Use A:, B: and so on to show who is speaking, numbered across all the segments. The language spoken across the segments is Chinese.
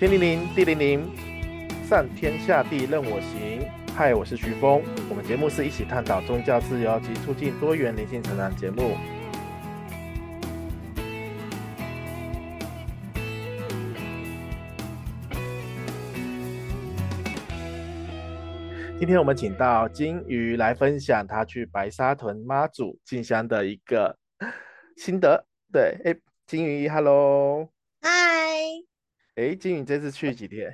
A: 天灵灵，地灵灵，上天下地任我行。嗨，我是徐峰。我们节目是一起探讨宗教自由及促进多元灵性成长节目。今天我们请到金鱼来分享他去白沙屯妈祖进香的一个心得。对，哎，金鱼，Hello，
B: 嗨。
A: 哎，金宇这次去几天？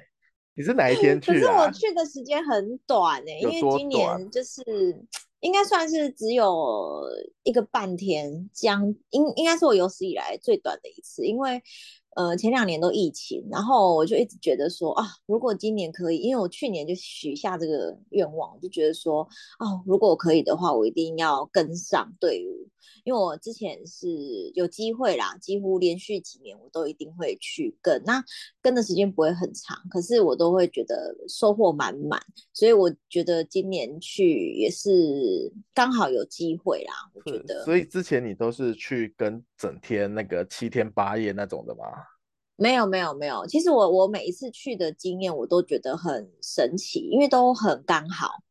A: 你是哪一天去啊？
B: 可是我去的时间很短哎、欸，因为今年就是应该算是只有一个半天，将应应该是我有史以来最短的一次，因为。呃，前两年都疫情，然后我就一直觉得说啊，如果今年可以，因为我去年就许下这个愿望，就觉得说哦，如果我可以的话，我一定要跟上队伍，因为我之前是有机会啦，几乎连续几年我都一定会去跟，那跟的时间不会很长，可是我都会觉得收获满满，所以我觉得今年去也是刚好有机会啦，我觉得。
A: 所以之前你都是去跟整天那个七天八夜那种的吗？
B: 没有没有没有，其实我我每一次去的经验我都觉得很神奇，因为都很刚好。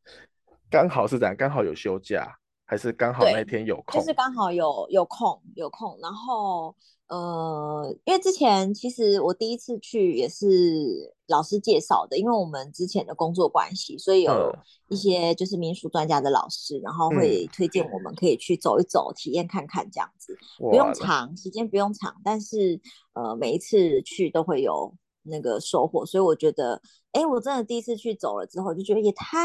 A: 刚好是怎样？刚好有休假，还是刚好那天有空？
B: 就是刚好有有空有空，然后。呃，因为之前其实我第一次去也是老师介绍的，因为我们之前的工作关系，所以有一些就是民俗专家的老师，然后会推荐我们可以去走一走，体验看看这样子，不用长时间，不用长，但是呃每一次去都会有那个收获，所以我觉得，哎，我真的第一次去走了之后，就觉得也太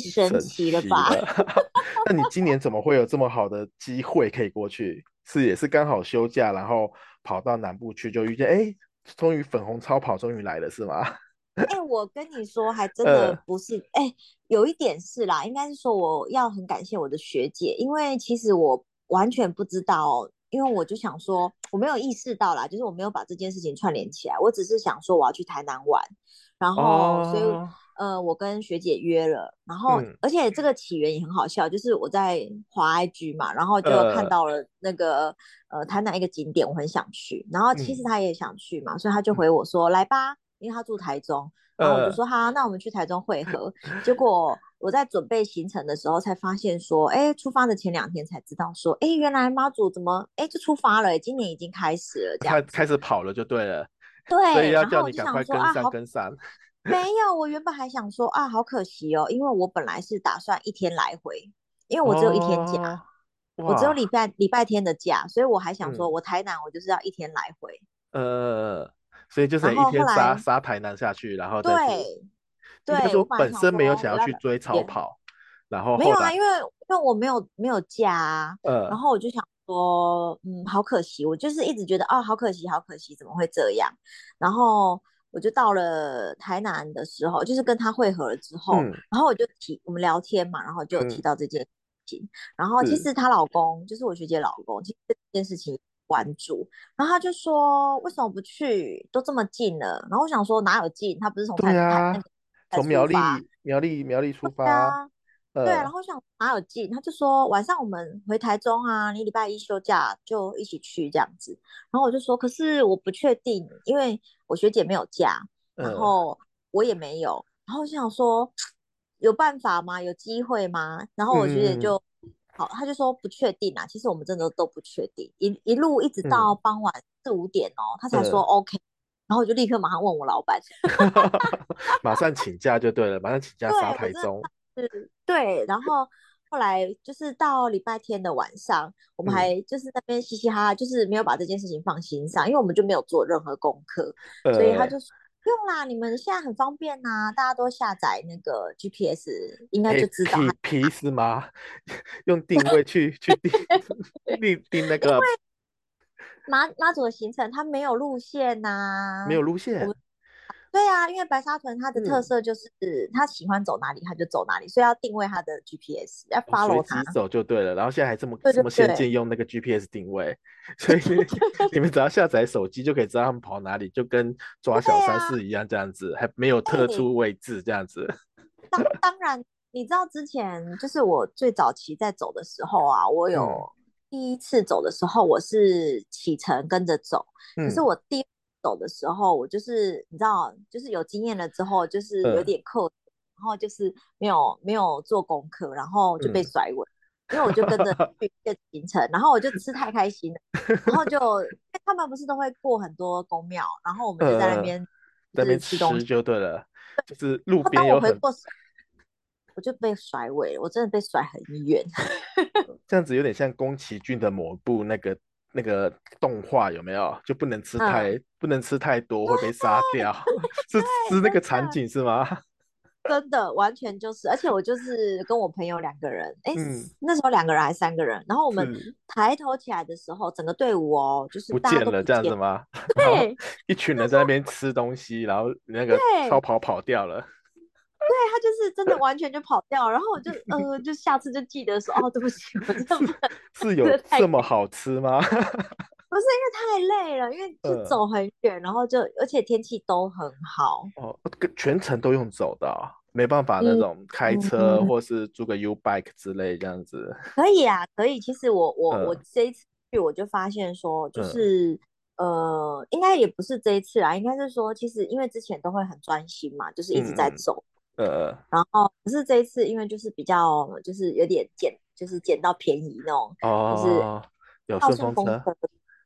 B: 神奇了吧？了
A: 那你今年怎么会有这么好的机会可以过去？是也是刚好休假，然后跑到南部去，就遇见哎，终于粉红超跑终于来了，是吗？
B: 哎，我跟你说，还真的不是，哎、呃，有一点是啦，应该是说我要很感谢我的学姐，因为其实我完全不知道，因为我就想说我没有意识到啦，就是我没有把这件事情串联起来，我只是想说我要去台南玩，然后、哦、所以。呃，我跟学姐约了，然后、嗯、而且这个起源也很好笑，就是我在华 IG 嘛，然后就看到了那个呃，呃台南一个景点，我很想去，然后其实他也想去嘛，嗯、所以他就回我说、嗯、来吧，因为他住台中，然后我就说好、呃，那我们去台中会合。结果我在准备行程的时候才发现说，哎，出发的前两天才知道说，哎，原来妈祖怎么哎就出发了，今年已经开始了，这样
A: 开始跑了就对了，
B: 对，
A: 所以要叫你赶快跟上跟上。
B: 没有，我原本还想说啊，好可惜哦，因为我本来是打算一天来回，因为我只有一天假，哦、我只有礼拜礼拜天的假，所以我还想说，我台南我就是要一天来回。
A: 呃，所以就是一天杀杀台南下去，然后再
B: 对对，
A: 说本身没有想要去追超跑，然后，后
B: 没有啊，因为因为我没有没有假啊，呃，然后我就想说，嗯，好可惜，我就是一直觉得啊，好可惜，好可惜，怎么会这样？然后。我就到了台南的时候，就是跟他会合了之后，嗯、然后我就提我们聊天嘛，然后就提到这件事情。嗯、然后其实她老公就是我学姐老公，其实这件事情关注。然后他就说：“为什么不去？都这么近了。”然后我想说：“哪有近？他不是从台南、啊、
A: 从苗栗苗栗苗栗出发。
B: 对啊，然后我想哪有近，他就说晚上我们回台中啊，你礼拜一休假就一起去这样子。然后我就说，可是我不确定，因为我学姐没有假，然后我也没有。然后我就想说，有办法吗？有机会吗？然后我学姐就、嗯、好，他就说不确定啊。其实我们真的都不确定，一一路一直到傍晚四五点哦，他才说 OK。然后我就立刻马上问我老板，
A: 马上请假就对了，马上请假杀台中。
B: 是，对，然后后来就是到礼拜天的晚上，我们还就是那边嘻嘻哈哈，就是没有把这件事情放心上，因为我们就没有做任何功课，呃、所以他就说不用啦，你们现在很方便呐、啊，大家都下载那个 GPS，应该就知道。
A: 皮是吗？用定位去去定 定定那个
B: 妈妈祖的行程，它没有路线呐、啊，
A: 没有路线。
B: 对啊，因为白沙屯它的特色就是他喜欢走哪里他就走哪里，所以要定位他的 GPS，要 follow 他
A: 走就对了。然后现在还这么这么先进，用那个 GPS 定位，所以你们只要下载手机就可以知道他们跑哪里，就跟抓小三四一样这样子，还没有特殊位置这样子。
B: 当当然，你知道之前就是我最早期在走的时候啊，我有第一次走的时候我是启程跟着走，可是我第走的时候，我就是你知道，就是有经验了之后，就是有点扣，嗯、然后就是没有没有做功课，然后就被甩尾，嗯、因为我就跟着 去行程，然后我就吃太开心了，然后就他们不是都会过很多宫庙，然后我们就在那边、嗯、
A: 在那边吃东西就对了，就是路边有很。
B: 我就被甩尾，我真的被甩很远。
A: 这样子有点像宫崎骏的某部那个那个动画，有没有？就不能吃太、嗯、不能吃太多会被杀掉，是是那个场景是吗？
B: 真的，完全就是，而且我就是跟我朋友两个人，哎、嗯，那时候两个人还是三个人，然后我们抬头起来的时候，整个队伍哦，就是不见了，
A: 这样子吗？
B: 对，
A: 一群人在那边吃东西，然后那个超跑跑掉了。
B: 对，他就是真的完全就跑掉，然后我就呃，就下次就记得说哦，对不起，我真的
A: 是有这么好吃吗？
B: 不是因为太累了，因为就走很远，然后就而且天气都很好
A: 哦，全程都用走的，没办法那种开车或是租个 U bike 之类这样子。
B: 可以啊，可以。其实我我我这一次去我就发现说，就是呃，应该也不是这一次啦，应该是说，其实因为之前都会很专心嘛，就是一直在走。
A: 呃，
B: 然后可是这一次，因为就是比较就是有点捡，就是捡到便宜那种，
A: 哦、
B: 就是
A: 有顺风车，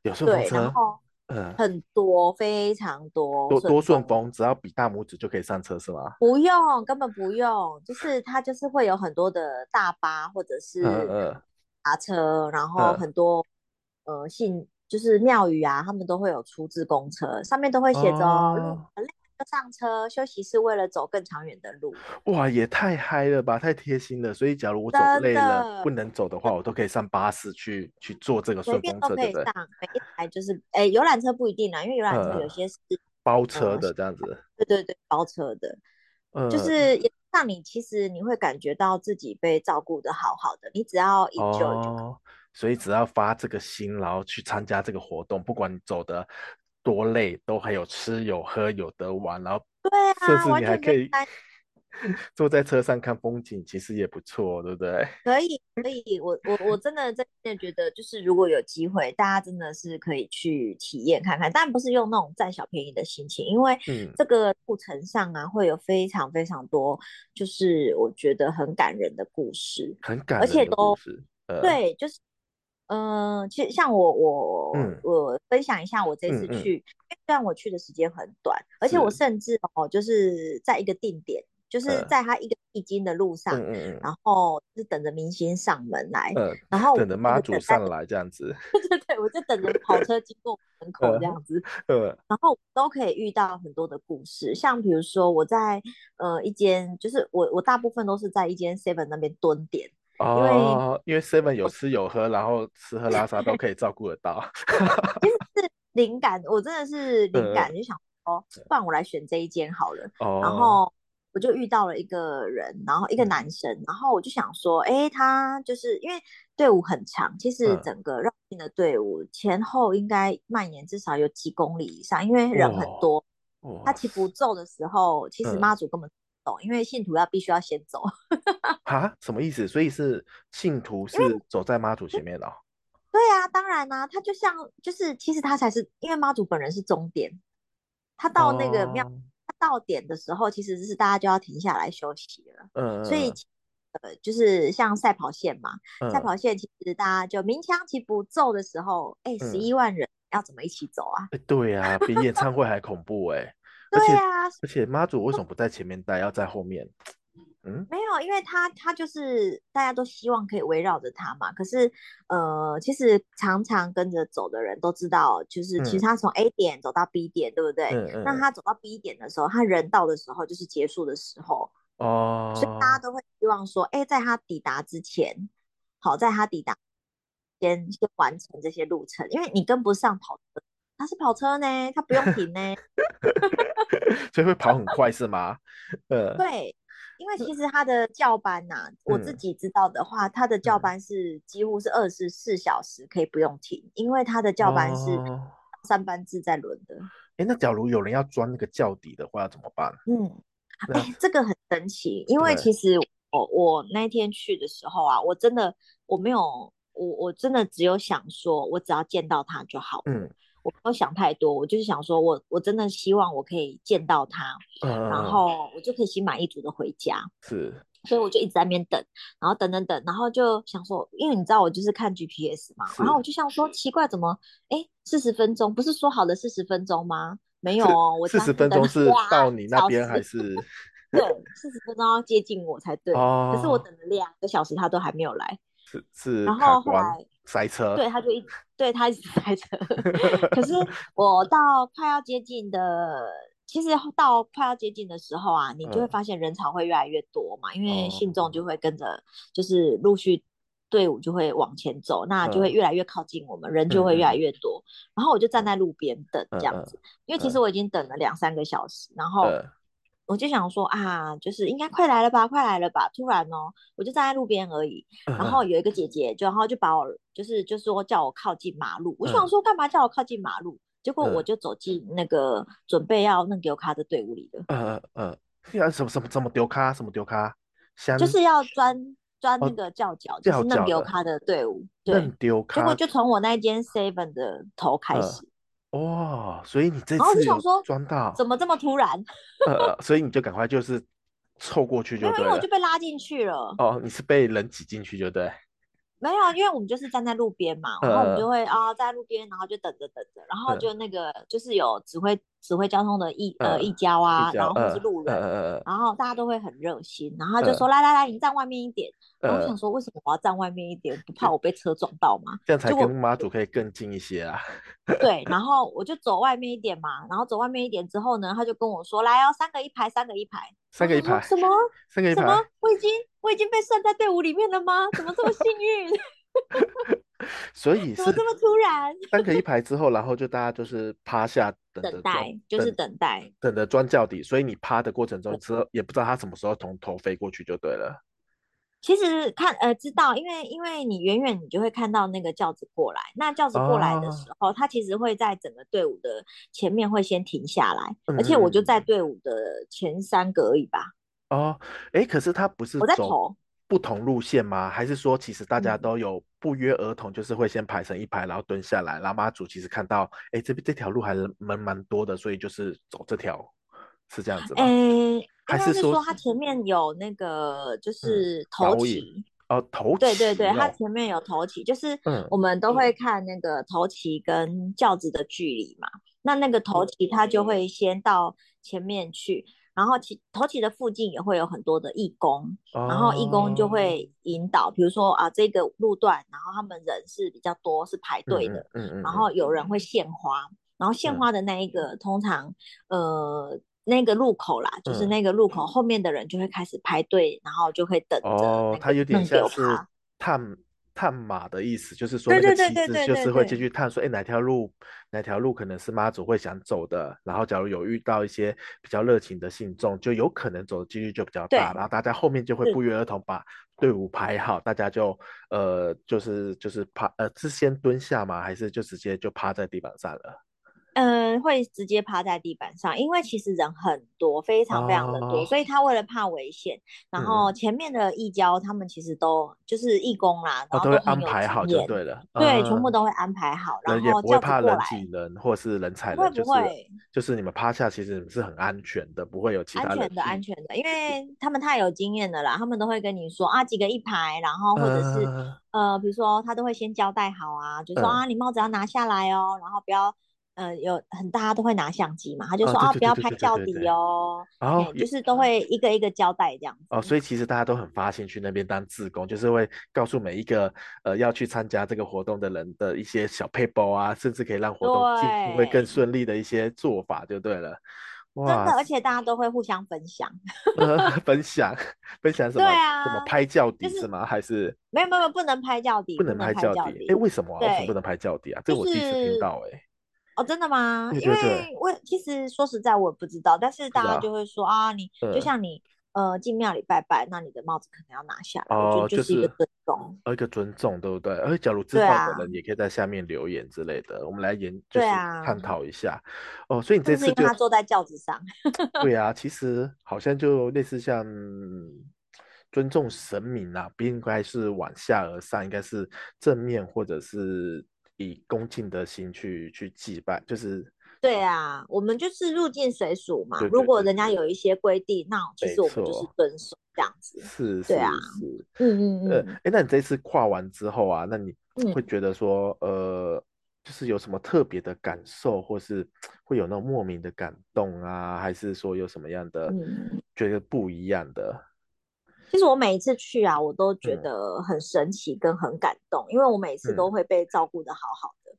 A: 有顺风车，
B: 然后嗯，很多、嗯、非常多，
A: 多多顺风，只要比大拇指就可以上车是吗？
B: 不用，根本不用，就是它就是会有很多的大巴或者是爬车，然后很多、嗯、呃信就是庙宇啊，他们都会有出自公车，上面都会写着。哦上车休息是为了走更长远的路。
A: 哇，也太嗨了吧，太贴心了。所以假如我走累了不能走的话，我都可以上巴士去去坐这个顺风车，对不对？
B: 每一台就是，哎，游览车不一定啦，因为游览车有些是、嗯、
A: 包车的这样子。
B: 对对对，包车的，嗯、就是让你其实你会感觉到自己被照顾的好好的。你只要 enjoy 就、
A: 哦、所以只要发这个心，然后去参加这个活动，不管你走的。多累都还有吃有喝有得玩，然后
B: 对啊，
A: 甚至你还可以 坐在车上看风景，其实也不错，对不对？
B: 可以可以，我我我真的真的觉得，就是如果有机会，大家真的是可以去体验看看，但不是用那种占小便宜的心情，因为这个路程上啊，会有非常非常多，就是我觉得很感人的故事，
A: 很感人的故事，
B: 而且都、呃、对，就是。嗯、呃，其实像我我、嗯、我分享一下我这次去，虽然我去的时间很短，而且我甚至哦，就是在一个定点，就是在他一个必经的路上，嗯、然后是等着明星上门来，嗯、然后
A: 等着妈祖上来这样子，
B: 对对对，我就等着跑车经过门口这样子，
A: 嗯。嗯、
B: 然后都可以遇到很多的故事，像比如说我在呃一间，就是我我大部分都是在一间 Seven 那边蹲点。
A: 哦，因为 Seven 有吃有喝，然后吃喝拉撒都可以照顾得到。
B: 其实是灵感，我真的是灵感，就想说，不然我来选这一间好了。然后我就遇到了一个人，然后一个男生，然后我就想说，哎，他就是因为队伍很长，其实整个绕境的队伍前后应该蔓延至少有几公里以上，因为人很多。他祈福咒的时候，其实妈祖根本。因为信徒要必须要先走
A: 哈？什么意思？所以是信徒是走在妈祖前面的？
B: 对啊，当然啦、啊，他就像就是其实他才是，因为妈祖本人是终点，他到那个庙、哦、他到点的时候，其实是大家就要停下来休息了。嗯，所以呃，就是像赛跑线嘛，嗯、赛跑线其实大家就鸣枪祈福咒的时候，哎，十一万人要怎么一起走啊？
A: 嗯、对啊，比演唱会还恐怖哎、欸。
B: 对啊，
A: 而且妈祖为什么不在前面带，要在后面？嗯，
B: 没有，因为他他就是大家都希望可以围绕着他嘛。可是呃，其实常常跟着走的人都知道，就是其实他从 A 点走到 B 点，嗯、对不对？嗯嗯。那他走到 B 点的时候，他人到的时候就是结束的时候
A: 哦。
B: 所以大家都会希望说，哎，在他抵达之前，好，在他抵达先先完成这些路程，因为你跟不上跑车。他是跑车呢，他不用停呢，
A: 所以会跑很快是吗？呃，
B: 对，因为其实他的教班呐、我自己知道的话，他的教班是几乎是二十四小时可以不用停，因为他的教班是三班制在轮的。
A: 哎、哦，那假如有人要钻那个轿底的话要怎么办？
B: 嗯，哎那，这个很神奇，因为其实我我那天去的时候啊，我真的我没有我我真的只有想说，我只要见到他就好了。嗯。我没有想太多，我就是想说我我真的希望我可以见到他，嗯、然后我就可以心满意足的回家。
A: 是，
B: 所以我就一直在那边等，然后等等等，然后就想说，因为你知道我就是看 GPS 嘛，然后我就想说奇怪，怎么哎四十分钟不是说好的四十分钟吗？没有哦，我
A: 四十分钟是到你那边还 是？
B: 对，四十分钟要接近我才对，哦、可是我等了两个小时，他都还没有来。
A: 是是，
B: 然后后来
A: 塞车，
B: 对，他就一 对他一直塞车。可是我到快要接近的，其实到快要接近的时候啊，你就会发现人潮会越来越多嘛，嗯、因为信众就会跟着，就是陆续队伍就会往前走，那就会越来越靠近我们，嗯、人就会越来越多。然后我就站在路边等这样子，嗯、因为其实我已经等了两三个小时，然后。我就想说啊，就是应该快来了吧，快来了吧！突然哦，我就站在路边而已，然后有一个姐姐就然后就把我就是就说叫我靠近马路，我就想说干嘛叫我靠近马路？结果我就走进那个准备要弄丢卡的队伍里了。
A: 嗯嗯嗯，什么什么什么丢卡？什么丢卡？
B: 就是要钻钻那个叫脚，就是弄丢卡的队伍。
A: 弄丢卡。
B: 结果就从我那间 seven 的头开始。
A: 哇，所以你这次有钻到，
B: 怎么这么突然？
A: 呃，所以你就赶快就是凑过去就对了，
B: 因为我就被拉进去了。
A: 哦，你是被人挤进去就对。
B: 没有，因为我们就是站在路边嘛，然后我们就会啊、呃哦、在路边，然后就等着等着，然后就那个就是有指挥指挥交通的义呃义交啊，然后或是路人，然后大家都会很热心，然后就说来来来，你站外面一点。然后我想说，为什么我要站外面一点？不怕我被车撞到吗？
A: 这样才跟妈祖可以更近一些啊。
B: 对，然后我就走外面一点嘛，然后走外面一点之后呢，他就跟我说来哦，三个一排，三个一排，
A: 三个一排，
B: 什么？
A: 三个一排？
B: 什么？我已经我已经被算在队伍里面了吗？怎么这么幸运？
A: 所以是
B: 怎么这么突然？
A: 三个一排之后，然后就大家就是趴下等
B: 等待，就是等待，
A: 等着钻轿底。所以你趴的过程中，之后也不知道他什么时候从头飞过去就对了。
B: 其实看呃知道，因为因为你远远你就会看到那个轿子过来，那轿子过来的时候，他、哦、其实会在整个队伍的前面会先停下来，嗯、而且我就在队伍的前三个而已吧。
A: 哦，哎，可是他不是
B: 我在投。
A: 不同路线吗？还是说其实大家都有不约而同，就是会先排成一排，然后蹲下来。然后妈祖其实看到，哎，这边这条路还是蛮蛮多的，所以就是走这条，是这样子吗？
B: 哎，还是说他前面有那个就是头旗？
A: 哦，头旗。
B: 对对对，他前面有头旗，就是我们都会看那个头旗跟轿子的距离嘛。那那个头旗他就会先到前面去。然后其头旗的附近也会有很多的义工，哦、然后义工就会引导，比如说啊这个路段，然后他们人是比较多，是排队的，嗯嗯，嗯然后有人会献花，嗯、然后献花的那一个、嗯、通常呃那个路口啦，就是那个路口后面的人就会开始排队，然后就会等着、那个。哦，
A: 他有点像是探。探马的意思就是说，那个旗帜就是会进去探，说，哎，哪条路，哪条路可能是妈祖会想走的。然后，假如有遇到一些比较热情的信众，就有可能走的几率就比较大。然后大家后面就会不约而同把队伍排好，大家就呃，就是就是趴，呃，是先蹲下吗？还是就直接就趴在地板上了？
B: 嗯，会直接趴在地板上，因为其实人很多，非常非常的多，哦、所以他为了怕危险，然后前面的义交他们其实都就是义工啦，然后都，
A: 哦、都会安排好就对了，
B: 对，嗯、全部都会安排好，然后
A: 也不会怕人挤人或是人踩人，
B: 会不会？
A: 就是就是你们趴下其实是很安全的，不会有其他
B: 安全的安全的，因为他们太有经验了啦，他们都会跟你说啊几个一排，然后或者是、嗯、呃比如说他都会先交代好啊，就说啊你帽子要拿下来哦，然后不要。呃，有很大家都会拿相机嘛，他就说啊，不要拍轿底哦，然后就是都会一个一个交代这样子。
A: 哦，所以其实大家都很发心去那边当志工，就是会告诉每一个呃要去参加这个活动的人的一些小配包啊，甚至可以让活动进行会更顺利的一些做法就对了。
B: 哇，真的，而且大家都会互相分享。
A: 分享分享什么？对啊，什么拍轿底是吗？还是
B: 没有没有不能拍轿底，
A: 不能拍轿底。哎，为什么？为什么不能拍轿底啊？这我第一次听到哎。
B: 哦，真的吗？因为我其实说实在，我也不知道，但是大家就会说啊，你就像你呃进庙里拜拜，那你的帽子可能要拿下来，哦，就是一个尊重，
A: 一个尊重，对不对？而且假如知道的人也可以在下面留言之类的，我们来研就是探讨一下。哦，所以你这次就
B: 他坐在轿子上，
A: 对 啊，其实好像就类似像尊重神明啊，不应该是往下而上，应该是正面或者是。以恭敬的心去去祭拜，就是。
B: 对啊，我们就是入境随俗嘛。
A: 对对对对，
B: 如果人家有一些规定，那其实我们就是遵守这样子。
A: 是，
B: 对啊，
A: 是，
B: 嗯嗯嗯。
A: 呃，哎，那你这次跨完之后啊，那你会觉得说，
B: 嗯、
A: 呃，就是有什么特别的感受，或是会有那种莫名的感动啊，还是说有什么样的觉得不一样的？
B: 嗯、其实我每一次去啊，我都觉得很神奇跟很感动，嗯、因为我每次都会被照顾的好好的。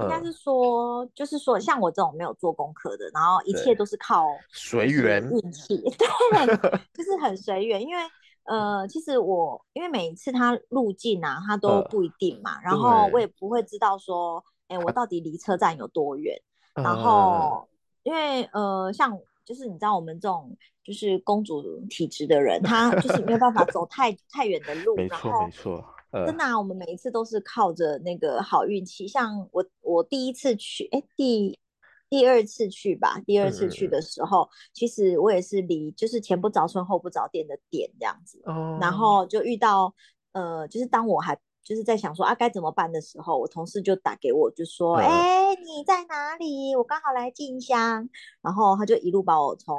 B: 应该是说，嗯、就是说，像我这种没有做功课的，然后一切都是靠
A: 随缘。
B: 运气，对，就是很随缘。因为呃，其实我因为每一次他入境啊，他都不一定嘛，呃、然后我也不会知道说，哎、欸，我到底离车站有多远。呃、然后因为呃，像就是你知道我们这种就是公主体质的人，他就是没有办法走太太远的路，
A: 没错没错。
B: 真的啊，我们每一次都是靠着那个好运气。像我，我第一次去，哎，第第二次去吧，第二次去的时候，嗯、其实我也是离就是前不着村后不着店的点这样子。哦。然后就遇到，呃，就是当我还就是在想说啊该怎么办的时候，我同事就打给我，就说，哎、嗯，你在哪里？我刚好来进香。然后他就一路把我从。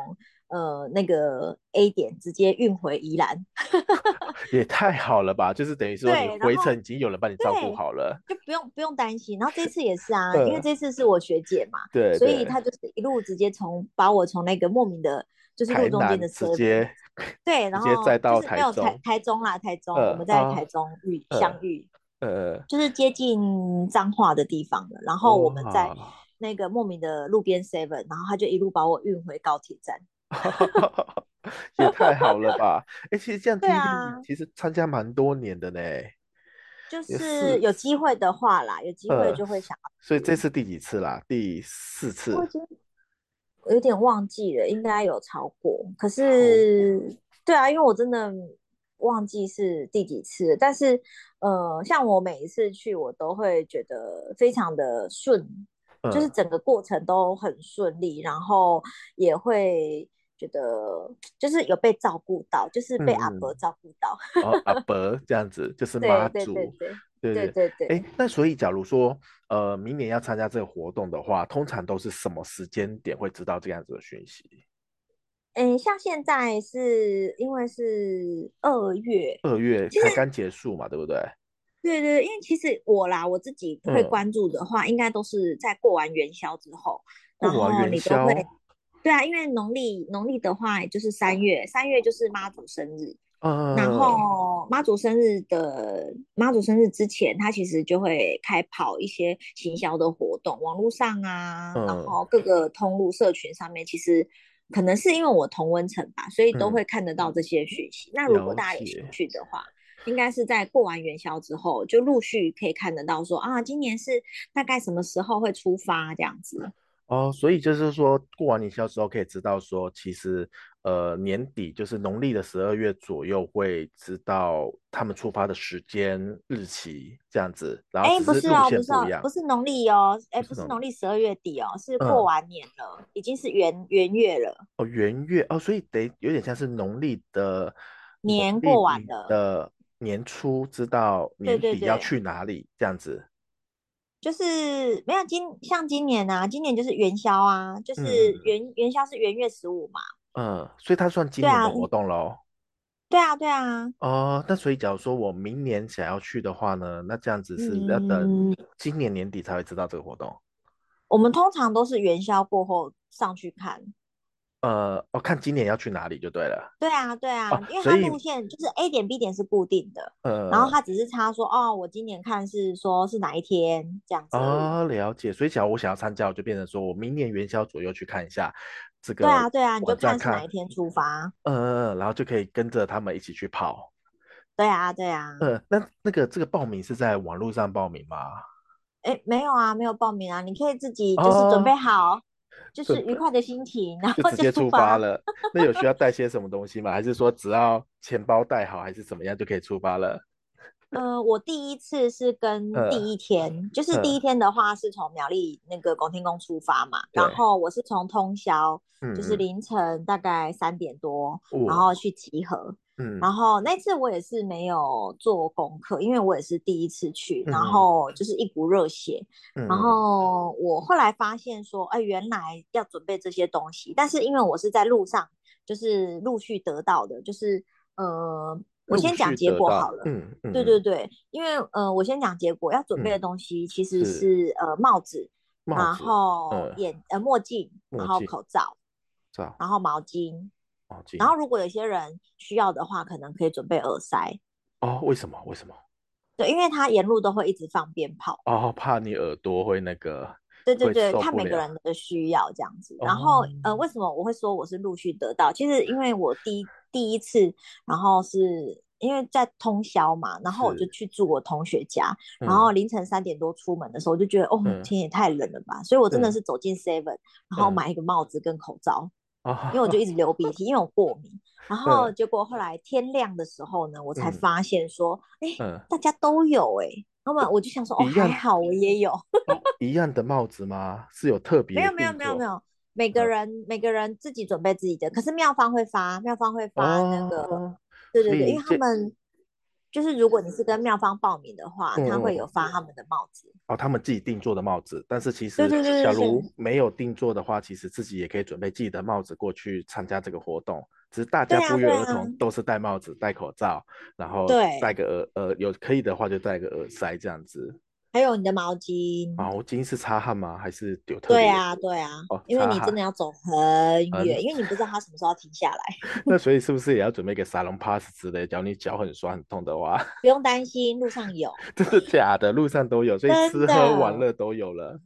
B: 呃，那个 A 点直接运回宜兰，
A: 也太好了吧！就是等于说你回程已经有人帮你照顾好了，
B: 就不用不用担心。然后这次也是啊，因为这次是我学姐嘛，
A: 对，
B: 所以她就是一路直接从把我从那个莫名的，就是路中间的车，
A: 直接
B: 对，然后
A: 直接载到台中，
B: 台台中啦，台中，我们在台中遇相遇，呃，就是接近彰化的地方了。然后我们在那个莫名的路边 seven，然后他就一路把我运回高铁站。
A: 也太好了吧！哎、欸，其实这样，对啊，其实参加蛮多年的呢。
B: 就是有机会的话啦，有机会就会想、呃。
A: 所以这次第几次啦？第四次。我已经
B: 有点忘记了，应该有超过。可是，对啊，因为我真的忘记是第几次。但是，呃，像我每一次去，我都会觉得非常的顺，呃、就是整个过程都很顺利，然后也会。觉得就是有被照顾到，就是被阿伯照顾到。
A: 嗯、哦，阿伯这样子就是 妈祖，
B: 对对对对对对对。
A: 哎，那所以假如说呃明年要参加这个活动的话，通常都是什么时间点会知道这样子的讯息？
B: 嗯，像现在是因为是二月，
A: 二月才刚结束嘛，对不对？
B: 对对，因为其实我啦，我自己会关注的话，嗯、应该都是在过完元宵之
A: 后。
B: 然后你都会对啊，因为农历农历的话，也就是三月，三月就是妈祖生日。嗯，然后妈祖生日的妈祖生日之前，他其实就会开跑一些行销的活动，网络上啊，嗯、然后各个通路社群上面，其实可能是因为我同温层吧，所以都会看得到这些讯息。嗯、那如果大家有兴趣的话，应该是在过完元宵之后，就陆续可以看得到说啊，今年是大概什么时候会出发这样子。
A: 哦，所以就是说，过完年宵之后可以知道说，其实呃年底就是农历的十二月左右会知道他们出发的时间日期这样子。然后只是路线不一样。哎，不是哦，不是哦，不是
B: 农历哦，哎，不是农历十二月底哦，是过完年了，嗯、已经是元元月了。
A: 哦，元月哦，所以得有点像是农历的
B: 年过完了
A: 的年初，知道年底要去哪里这样子。
B: 就是没有今像今年啊，今年就是元宵啊，就是元、嗯、元宵是元月十五嘛。
A: 嗯，所以它算今年的活动喽。
B: 对啊，对啊。
A: 哦，那所以假如说我明年想要去的话呢，那这样子是要等今年年底才会知道这个活动。嗯、
B: 我们通常都是元宵过后上去看。
A: 呃，我、哦、看今年要去哪里就对了。
B: 对啊，对啊，
A: 哦、
B: 因为它路线就是 A 点 B 点是固定的，呃，然后它只是差说，哦，我今年看是说是哪一天这样子。
A: 哦，了解。所以假如我想要参加，我就变成说我明年元宵左右去看一下这个。
B: 对啊，对啊，你就看是哪一天出发。
A: 嗯、呃，然后就可以跟着他们一起去跑。
B: 对啊，对啊。
A: 嗯、呃，那那个这个报名是在网络上报名吗？
B: 哎，没有啊，没有报名啊，你可以自己就是准备好。哦就是愉快的心情，然后
A: 就直接出发了。那有需要带些什么东西吗？还是说只要钱包带好，还是怎么样就可以出发了？
B: 呃，我第一次是跟第一天，嗯、就是第一天的话是从苗栗那个拱天宫出发嘛，嗯、然后我是从通霄，对就是凌晨大概三点多，嗯、然后去集合。嗯，然后那次我也是没有做功课，因为我也是第一次去，然后就是一股热血，嗯、然后我后来发现说，哎，原来要准备这些东西，但是因为我是在路上，就是陆续得到的，就是呃，我先讲结果好了，嗯，嗯对对。对，因为呃，我先讲结果，要准备的东西其实是，是呃帽子，帽子然后眼、嗯、呃墨镜，然后口罩，罩然后毛巾。然后，如果有些人需要的话，可能可以准备耳塞。
A: 哦，为什么？为什么？
B: 对，因为他沿路都会一直放鞭炮。
A: 哦，怕你耳朵会那个。
B: 对对对，看每个人的需要这样子。然后，哦、呃，为什么我会说我是陆续得到？其实，因为我第一第一次，然后是因为在通宵嘛，然后我就去住我同学家，然后凌晨三点多出门的时候，我就觉得、嗯、哦，天也太冷了吧，所以我真的是走进 Seven，、嗯、然后买一个帽子跟口罩。因为我就一直流鼻涕，因为我过敏。然后结果后来天亮的时候呢，我才发现说，哎，大家都有哎。那么我就想说，哦，还好我也有。
A: 一样的帽子吗？是有特别？
B: 没有没有没有没有，每个人每个人自己准备自己的。可是妙方会发，妙方会发那个，对对对，因为他们。就是如果你是跟妙方报名的话，嗯、他会有发他们的帽子
A: 哦，他们自己定做的帽子。但是其实，假如没有定做的话，其实自己也可以准备自己的帽子过去参加这个活动。只是大家不约而同都是戴帽子、戴口罩，然后戴个耳呃有可以的话就戴个耳塞这样子。
B: 还有你的毛巾，
A: 毛巾是擦汗吗？还是有特别？
B: 对啊，对啊，哦，因为你真的要走很远，嗯、因为你不知道他什么时候要停下来。
A: 那所以是不是也要准备个沙龙 pass 之类？假如你脚很酸很痛的话，
B: 不用担心，路上有。
A: 这是假的，路上都有，所以吃喝玩乐都有了。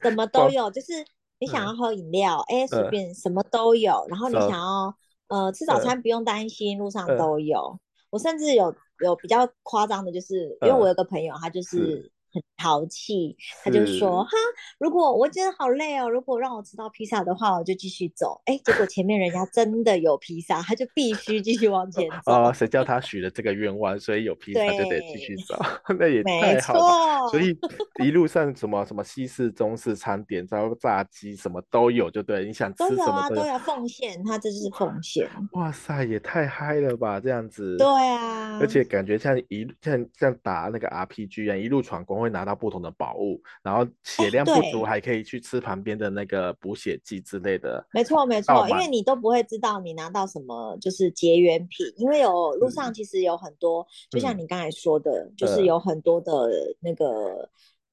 B: 什么 都有，就是你想要喝饮料，哎、嗯，随、欸、便什么都有。然后你想要呃吃早餐，不用担心，路上都有。嗯、我甚至有有比较夸张的，就是因为我有个朋友，他就是。是很淘气，他就说哈，如果我真的好累哦，如果让我吃到披萨的话，我就继续走。哎，结果前面人家真的有披萨，他就必须继续往前走。
A: 哦，谁叫他许了这个愿望，所以有披萨就得继续走，那也太好了。所以一路上什么什么西式、中式餐点，然后炸鸡什么都有，就对。你想吃什么都有啊，
B: 都要奉献，他这就是奉献。
A: 哇塞，也太嗨了吧，这样子。
B: 对啊，
A: 而且感觉像一像像打那个 RPG 一样，一路闯关。会拿到不同的宝物，然后血量不足还可以去吃旁边的那个补血剂之类的。
B: 没错没错，因为你都不会知道你拿到什么就是结缘品，因为有路上其实有很多，嗯、就像你刚才说的，嗯、就是有很多的那个。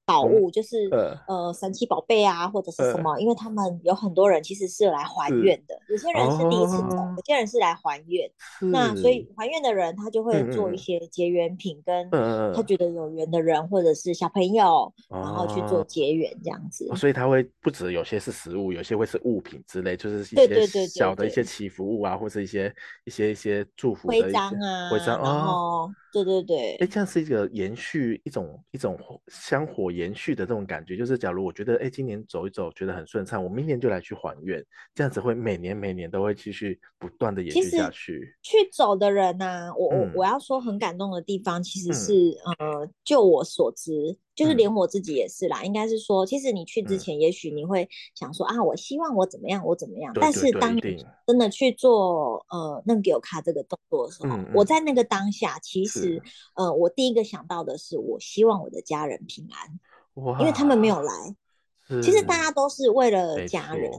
B: 宝物就是呃，呃神奇宝贝啊，或者是什么？呃、因为他们有很多人其实是来还愿的，有些人是第一次有些人是来还愿。那所以还愿的人，他就会做一些结缘品，跟他觉得有缘的人，呃、或者是小朋友，然后去做结缘这样子。
A: 哦、所以他会不止有些是食物，有些会是物品之类，就是一些小的一些祈福物啊，或是一些一些一些祝福
B: 徽章啊，
A: 徽章哦。
B: 对对对，
A: 哎，这样是一个延续一种一种香火延续的这种感觉。就是假如我觉得，哎，今年走一走觉得很顺畅，我明年就来去还愿，这样子会每年每年都会继续不断的延续下去。
B: 去走的人呢、啊，我我、嗯、我要说很感动的地方，其实是、嗯、呃，就我所知。就是连我自己也是啦，嗯、应该是说，其实你去之前，也许你会想说、嗯、啊，我希望我怎么样，我怎么样。对对对，但是当你真的去做呃认给我卡这个动作的时候，我在那个当下，其实呃，我第一个想到的是，我希望我的家人平安，哇因为他们没有来。其实大家都是为了家人，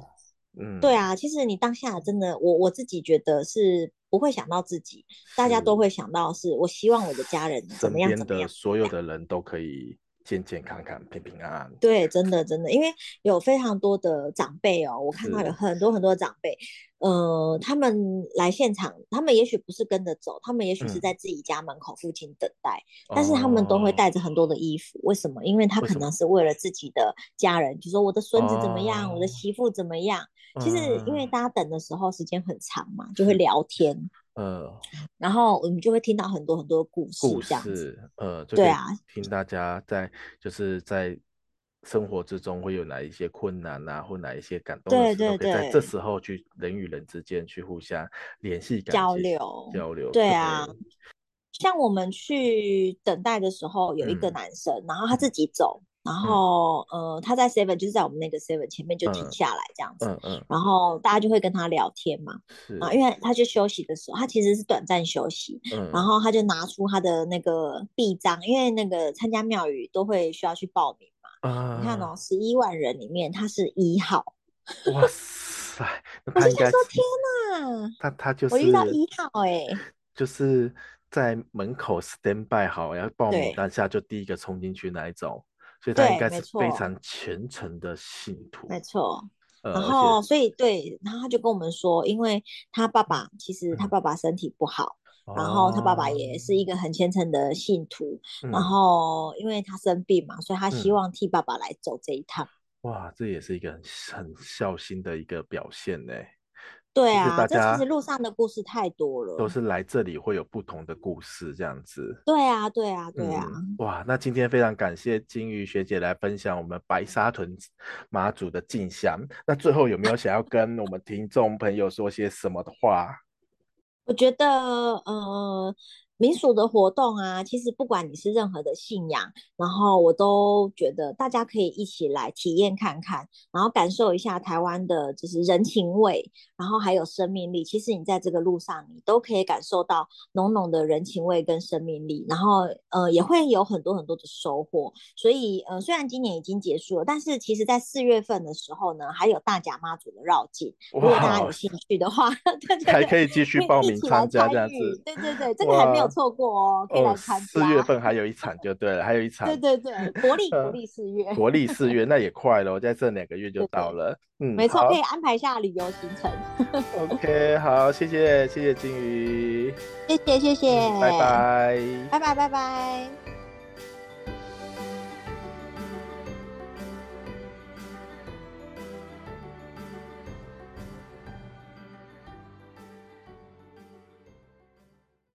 B: 嗯，对啊。其实你当下真的，我我自己觉得是不会想到自己，大家都会想到是，我希望我的家人怎么样怎么样，
A: 所有的人都可以。健健康康、平平安安。
B: 对，真的真的，因为有非常多的长辈哦，我看到有很多很多长辈，呃，他们来现场，他们也许不是跟着走，他们也许是在自己家门口附近等待，嗯、但是他们都会带着很多的衣服。哦、为什么？因为他可能是为了自己的家人，就说我的孙子怎么样，哦、我的媳妇怎么样。其实，因为大家等的时候时间很长嘛，就会聊天。呃，然后我们就会听到很多很多故事，这样子，
A: 呃，对啊，听大家在就是在生活之中会有哪一些困难啊，或哪一些感动的时候，对对对，在这时候去人与人之间去互相联系、
B: 交流、
A: 交流，
B: 对啊。像我们去等待的时候，有一个男生，然后他自己走。然后、嗯、呃，他在 Seven 就是在我们那个 Seven 前面就停下来这样子，
A: 嗯嗯，
B: 然后大家就会跟他聊天嘛，啊，因为。他就休息的时候，他其实是短暂休息，嗯，然。后他就拿出他的那个臂章，因为那个参加庙宇都会需要去报名嘛，啊，你看。哦，十一万人里面他是一号，
A: 哇塞，
B: 我就想说天哪，
A: 他他就是
B: 我遇到一号哎、欸，
A: 就是在门口 stand by 好要报名当下就第一个冲进去那一种。所以他应该是非常虔诚的信徒，
B: 没错。然后，所以对，然后他就跟我们说，因为他爸爸其实他爸爸身体不好，嗯、然后他爸爸也是一个很虔诚的信徒，嗯、然后因为他生病嘛，所以他希望替爸爸来走这一趟。
A: 嗯、哇，这也是一个很很孝心的一个表现呢。
B: 对啊，这其实路上的故事太多了，
A: 都是来这里会有不同的故事这样子。
B: 对啊，对啊，对啊。
A: 嗯、哇，那今天非常感谢金鱼学姐来分享我们白沙屯马祖的进香。那最后有没有想要跟我们听众朋友说些什么的话？
B: 我觉得，呃。民俗的活动啊，其实不管你是任何的信仰，然后我都觉得大家可以一起来体验看看，然后感受一下台湾的就是人情味，然后还有生命力。其实你在这个路上，你都可以感受到浓浓的人情味跟生命力，然后呃也会有很多很多的收获。所以呃虽然今年已经结束了，但是其实在四月份的时候呢，还有大甲妈祖的绕境，如果大家有兴趣的话，对对对，
A: 还可以继续报名参加这样子。
B: 对对对，这个还没有。错过哦，可以来参加。
A: 四月份还有一场就对了，还有一场。
B: 对对对，国立 国立四月。
A: 国立四月那也快了，我在这两个月就到了。
B: 对对嗯，没错，可以安排一下旅游行程。
A: OK，好，谢谢谢谢金鱼，
B: 谢谢谢谢，
A: 拜拜，
B: 拜拜拜拜。